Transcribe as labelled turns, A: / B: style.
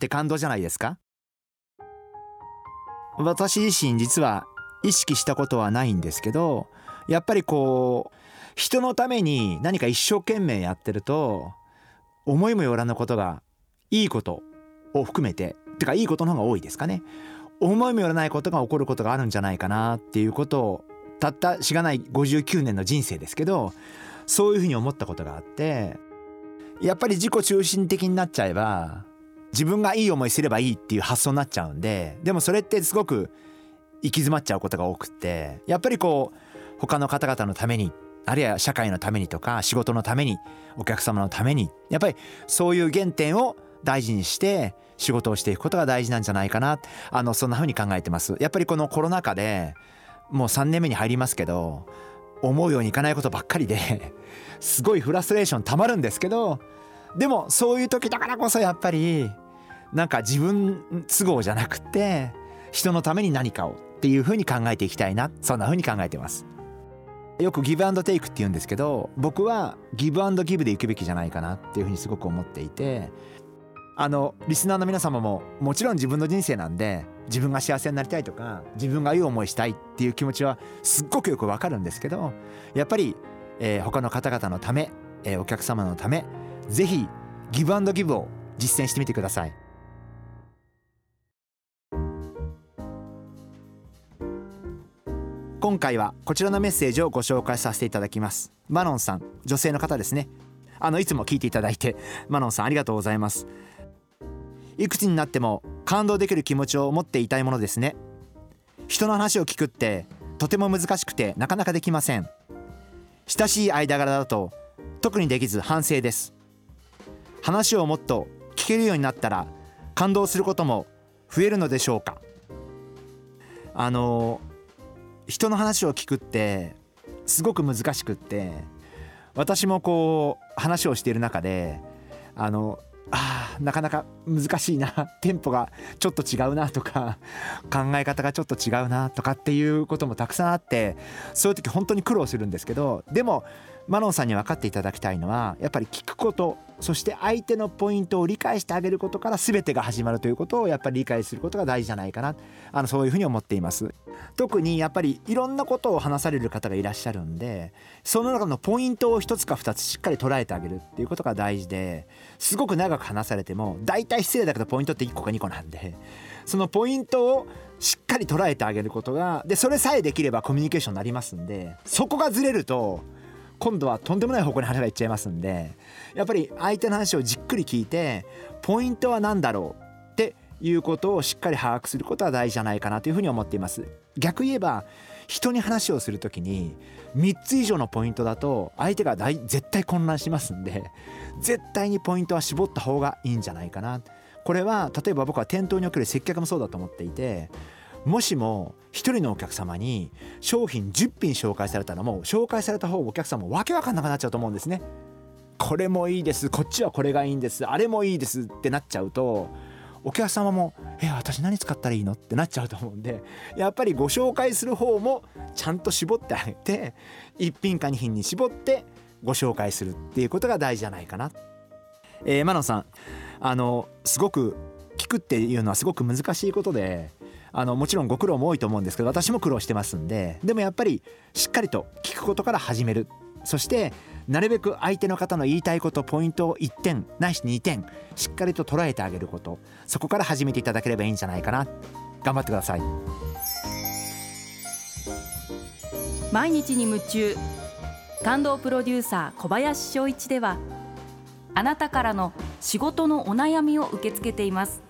A: って感動じゃないですか？私自身実は意識したことはないんですけどやっぱりこう人のために何か一生懸命やってると思いもよらぬことがいいことを含めててかいいことの方が多いですかね？思いもよらないことが起こることがあるんじゃないかなっていうことをたったしがない59年の人生ですけどそういうふうに思ったことがあってやっぱり自己中心的になっちゃえば自分がいい思いすればいいっていう発想になっちゃうんででもそれってすごく行き詰まっちゃうことが多くてやっぱりこう他の方々のためにあるいは社会のためにとか仕事のためにお客様のためにやっぱりそういう原点を大事にして仕事をしていくことが大事なんじゃないかな。あのそんな風に考えてます。やっぱりこのコロナ禍でもう3年目に入りますけど思うようにいかないことばっかりですごいフラストレーションたまるんですけどでもそういう時だからこそやっぱりなんか自分都合じゃなくて人のために何かをっていう風に考えていきたいなそんな風に考えてます。よくギブアンドテイクって言うんですけど僕はギブアンドギブでいくべきじゃないかなっていう風にすごく思っていてあのリスナーの皆様ももちろん自分の人生なんで自分が幸せになりたいとか自分がいい思いしたいっていう気持ちはすっごくよくわかるんですけどやっぱり、えー、他の方々のため、えー、お客様のためぜひギブアンドギブを実践してみてください。今回はこちらのメッセージをご紹介させていただきます。マノンさん女性の方ですね。あのいつも聞いていただいてマノンさんありがとうございます。いくつになっても感動できる気持ちを持っていたいものですね。人の話を聞くってとても難しくてなかなかできません。親しい間柄だと特にできず反省です。話をもっと聞けるようになったら感動することも増えるのでしょうか。あの人の話を聞くってすごく難しくって私もこう話をしている中であのあなかなか難しいな テンポがちょっと違うなとか考え方がちょっと違うなとかっていうこともたくさんあってそういう時本当に苦労するんですけどでもマロンさんに分かっていただきたいのはやっぱり聞くことそして相手のポイントを理解してあげることから全てが始まるということをやっぱり理解することが大事じゃないかな。あのそういうふうに思っています。特にやっぱりいろんなことを話される方がいらっしゃるんでその中のポイントを一つか二つしっかり捉えてあげるっていうことが大事ですごく長く話されても大体失礼だけどポイントって1個か2個なんでそのポイントをしっかり捉えてあげることがでそれさえできればコミュニケーションになりますんでそこがずれると今度はとんでもない方向に話がいっちゃいますんでやっぱり相手の話をじっくり聞いてポイントは何だろうっていうことをしっかり把握することは大事じゃないかなというふうに思っています。逆言えば人に話をする時に3つ以上のポイントだと相手が大絶対混乱しますんで絶対にポイントは絞った方がいいんじゃないかな。これは例えば僕は店頭における接客もそうだと思っていてもしも1人のお客様に商品10品紹介されたらもう紹介された方お客様もわけわかんなくなっちゃうと思うんですね。これもいいですこっちはこれがいいんですあれもいいですってなっちゃうとお客様も「え私何使ったらいいの?」ってなっちゃうと思うんでやっぱりご紹介する方もちゃんと絞ってあげて1品か2品に絞ってご紹介するっていうことが大事じゃないかな。えー、マノさんあのすごく聞くっていうのはすごく難しいことであのもちろんご苦労も多いと思うんですけど私も苦労してますんででもやっぱりしっかりと聞くことから始める。そしてなるべく相手の方の言いたいことポイントを1点ないし2点しっかりと捉えてあげること。そこから始めていただければいいんじゃないかな。頑張ってください。
B: 毎日に夢中。感動プロデューサー小林翔一ではあなたからの仕事のお悩みを受け付けています。